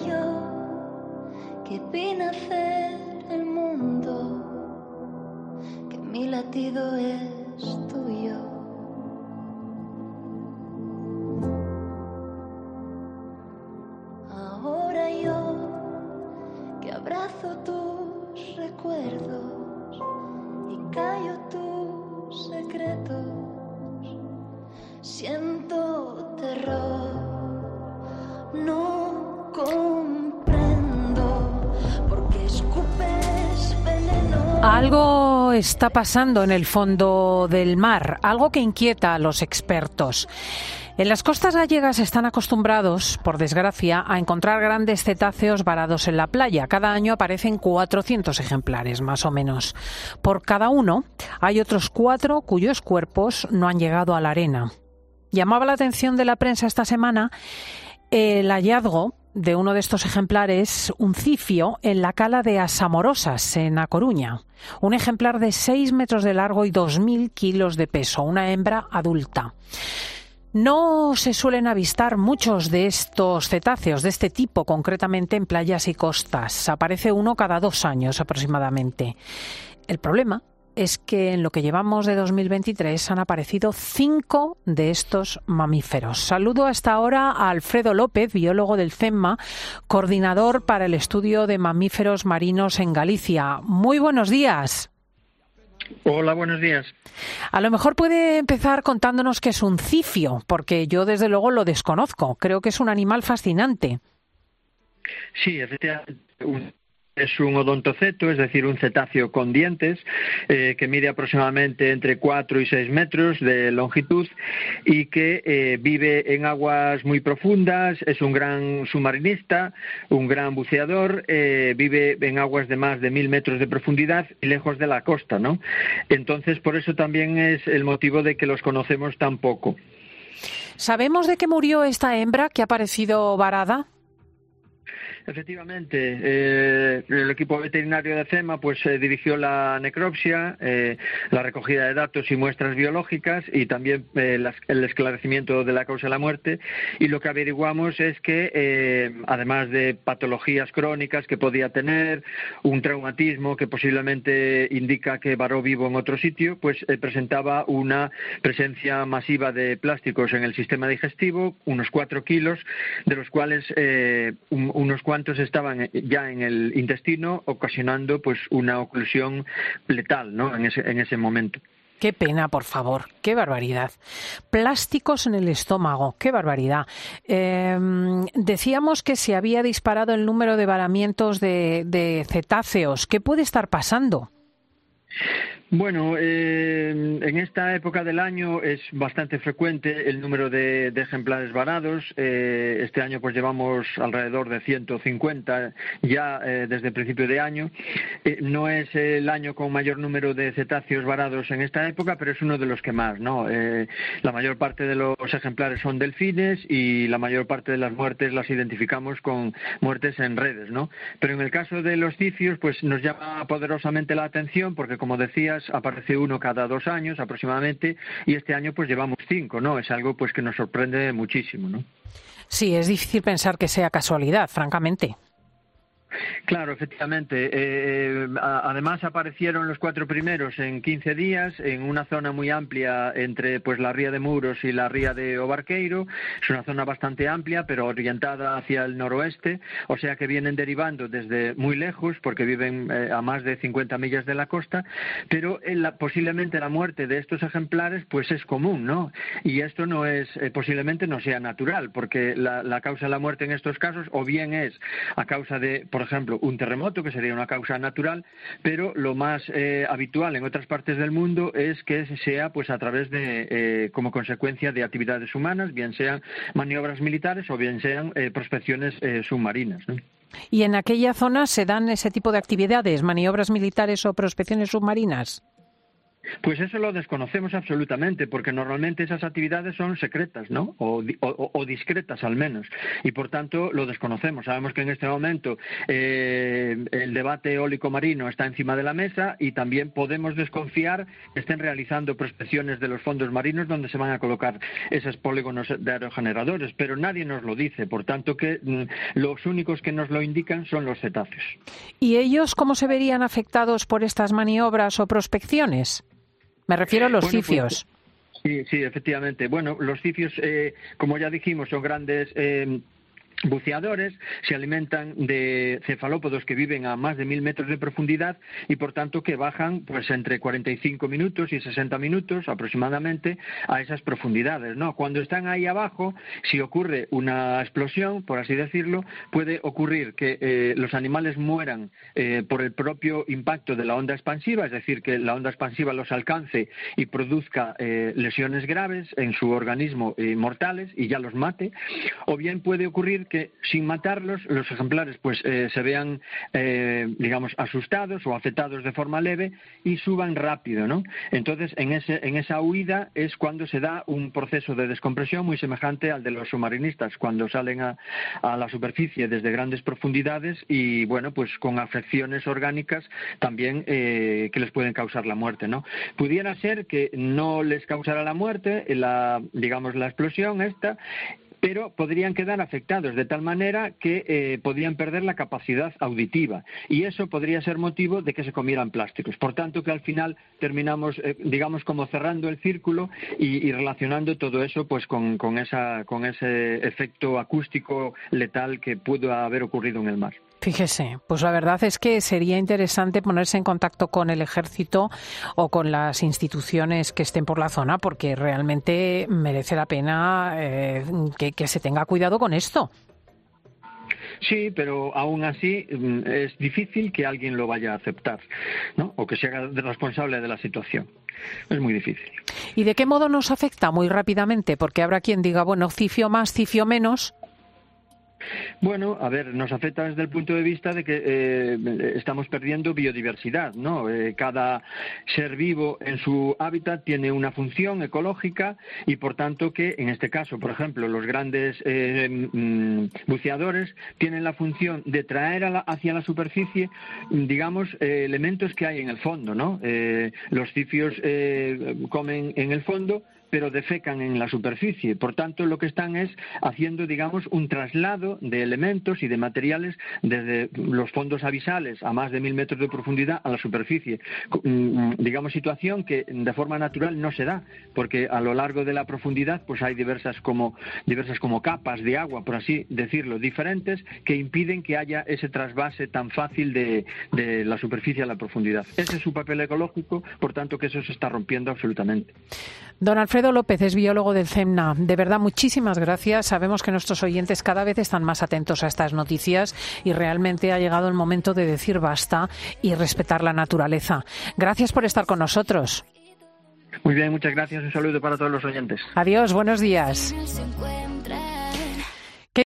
Yo que vi nacer el mundo, que mi latido es tuyo. Algo está pasando en el fondo del mar, algo que inquieta a los expertos. En las costas gallegas están acostumbrados, por desgracia, a encontrar grandes cetáceos varados en la playa. Cada año aparecen 400 ejemplares, más o menos. Por cada uno, hay otros cuatro cuyos cuerpos no han llegado a la arena. Llamaba la atención de la prensa esta semana el hallazgo de uno de estos ejemplares, un cifio, en la cala de Asamorosas, en A Coruña. Un ejemplar de 6 metros de largo y 2.000 kilos de peso, una hembra adulta. No se suelen avistar muchos de estos cetáceos de este tipo, concretamente en playas y costas. Aparece uno cada dos años aproximadamente. El problema es que en lo que llevamos de 2023 han aparecido cinco de estos mamíferos. Saludo hasta ahora a Alfredo López, biólogo del CEMMA, coordinador para el estudio de mamíferos marinos en Galicia. Muy buenos días. Hola, buenos días. A lo mejor puede empezar contándonos qué es un cifio, porque yo desde luego lo desconozco. Creo que es un animal fascinante. Sí, efectivamente. Es un odontoceto, es decir, un cetáceo con dientes, eh, que mide aproximadamente entre 4 y 6 metros de longitud y que eh, vive en aguas muy profundas, es un gran submarinista, un gran buceador, eh, vive en aguas de más de mil metros de profundidad y lejos de la costa, ¿no? Entonces, por eso también es el motivo de que los conocemos tan poco. ¿Sabemos de qué murió esta hembra que ha aparecido varada? Efectivamente, eh, el equipo veterinario de CEMA pues eh, dirigió la necropsia, eh, la recogida de datos y muestras biológicas y también eh, el esclarecimiento de la causa de la muerte. Y lo que averiguamos es que, eh, además de patologías crónicas que podía tener, un traumatismo que posiblemente indica que varó vivo en otro sitio, pues eh, presentaba una presencia masiva de plásticos en el sistema digestivo, unos cuatro kilos, de los cuales un- unos cuantos estaban ya en el intestino, ocasionando pues una oclusión letal, ¿no? En ese, en ese momento. Qué pena, por favor. Qué barbaridad. Plásticos en el estómago. Qué barbaridad. Eh, decíamos que se había disparado el número de varamientos de, de cetáceos. ¿Qué puede estar pasando? Bueno, eh, en esta época del año es bastante frecuente el número de, de ejemplares varados. Eh, este año pues llevamos alrededor de 150 ya eh, desde el principio de año. Eh, no es el año con mayor número de cetáceos varados en esta época, pero es uno de los que más, ¿no? Eh, la mayor parte de los ejemplares son delfines y la mayor parte de las muertes las identificamos con muertes en redes, ¿no? Pero en el caso de los cicios, pues nos llama poderosamente la atención porque, como decías, aparece uno cada dos años aproximadamente y este año pues llevamos cinco, ¿no? Es algo pues que nos sorprende muchísimo, ¿no? Sí, es difícil pensar que sea casualidad, francamente. Claro, efectivamente. Eh, a- además aparecieron los cuatro primeros en 15 días en una zona muy amplia entre pues la ría de Muros y la ría de Obarqueiro. Es una zona bastante amplia, pero orientada hacia el noroeste, o sea que vienen derivando desde muy lejos porque viven eh, a más de 50 millas de la costa, pero en la- posiblemente la muerte de estos ejemplares pues es común, ¿no? Y esto no es eh, posiblemente no sea natural, porque la, la causa de la muerte en estos casos o bien es a causa de, por ejemplo, un terremoto, que sería una causa natural, pero lo más eh, habitual en otras partes del mundo es que sea pues a través de, eh, como consecuencia de actividades humanas, bien sean maniobras militares o bien sean eh, prospecciones eh, submarinas. ¿Y en aquella zona se dan ese tipo de actividades, maniobras militares o prospecciones submarinas? Pues eso lo desconocemos absolutamente, porque normalmente esas actividades son secretas, ¿no? O, discretas al menos. Y por tanto lo desconocemos. Sabemos que en este momento eh, el debate eólico marino está encima de la mesa y también podemos desconfiar que estén realizando prospecciones de los fondos marinos donde se van a colocar esos polígonos de aerogeneradores. Pero nadie nos lo dice. Por tanto, que mm, los únicos que nos lo indican son los cetáceos. ¿Y ellos cómo se verían afectados por estas maniobras o prospecciones? Me refiero a los pues, cifios. sí, sí, efectivamente. Bueno, los cifios, eh, como ya dijimos, son grandes eh, buceadores se alimentan de cefalópodos que viven a más de mil metros de profundidad y por tanto que bajan pues entre 45 minutos y 60 minutos aproximadamente a esas profundidades no cuando están ahí abajo si ocurre una explosión por así decirlo puede ocurrir que eh, los animales mueran eh, por el propio impacto de la onda expansiva es decir que la onda expansiva los alcance y produzca eh, lesiones graves en su organismo mortales y ya los mate o bien puede ocurrir que sin matarlos los ejemplares pues eh, se vean eh, digamos asustados o afectados de forma leve y suban rápido no entonces en ese en esa huida es cuando se da un proceso de descompresión muy semejante al de los submarinistas cuando salen a, la superficie desde grandes profundidades y bueno pues con afecciones orgánicas también eh, que les pueden causar la muerte no pudiera ser que no les causara la muerte la digamos la explosión esta pero podrían quedar afectados de tal manera que eh, podrían perder la capacidad auditiva y eso podría ser motivo de que se comieran plásticos. Por tanto, que al final terminamos, eh, digamos, como cerrando el círculo y, relacionando todo eso pues con, con, ese efecto acústico letal que pudo haber ocurrido en el mar. Fíjese, pues la verdad es que sería interesante ponerse en contacto con el ejército o con las instituciones que estén por la zona, porque realmente merece la pena eh, que, se tenga cuidado con esto. Sí, pero aún así mm, es difícil que alguien lo vaya a aceptar, ¿no? O que se haga responsable de la situación. Es muy difícil. ¿Y de qué modo nos afecta muy rápidamente? Porque habrá quien diga, bueno, cifio más, cifio menos. Bueno, a ver, nos afecta desde el punto de vista de que eh, estamos perdiendo biodiversidad, ¿no? Eh, cada ser vivo en su hábitat tiene una función ecológica y, por tanto, que en este caso, por ejemplo, los grandes eh, mm, buceadores tienen la función de traer hacia la superficie, digamos, elementos que hay en el fondo, ¿no? los cifios comen en el fondo pero defecan en la superficie. Por tanto, lo que están es haciendo, digamos, un traslado de elementos y de materiales desde los fondos abisales a más de mil metros de profundidad a la superficie. Mm, digamos, situación que de forma natural no se da, porque a lo largo de la profundidad pues hay diversas como, diversas como capas de agua, por así decirlo, diferentes, que impiden que haya ese trasvase tan fácil de, de la superficie a la profundidad. Ese es su papel ecológico, por tanto que eso se está rompiendo absolutamente. Don Alfredo López es biólogo del CEMNA. De verdad, muchísimas gracias. Sabemos que nuestros oyentes cada vez están más atentos a estas noticias y realmente ha llegado el momento de decir basta y respetar la naturaleza. Gracias por estar con nosotros. Muy bien, muchas gracias. Un saludo para todos los oyentes. Adiós, buenos días.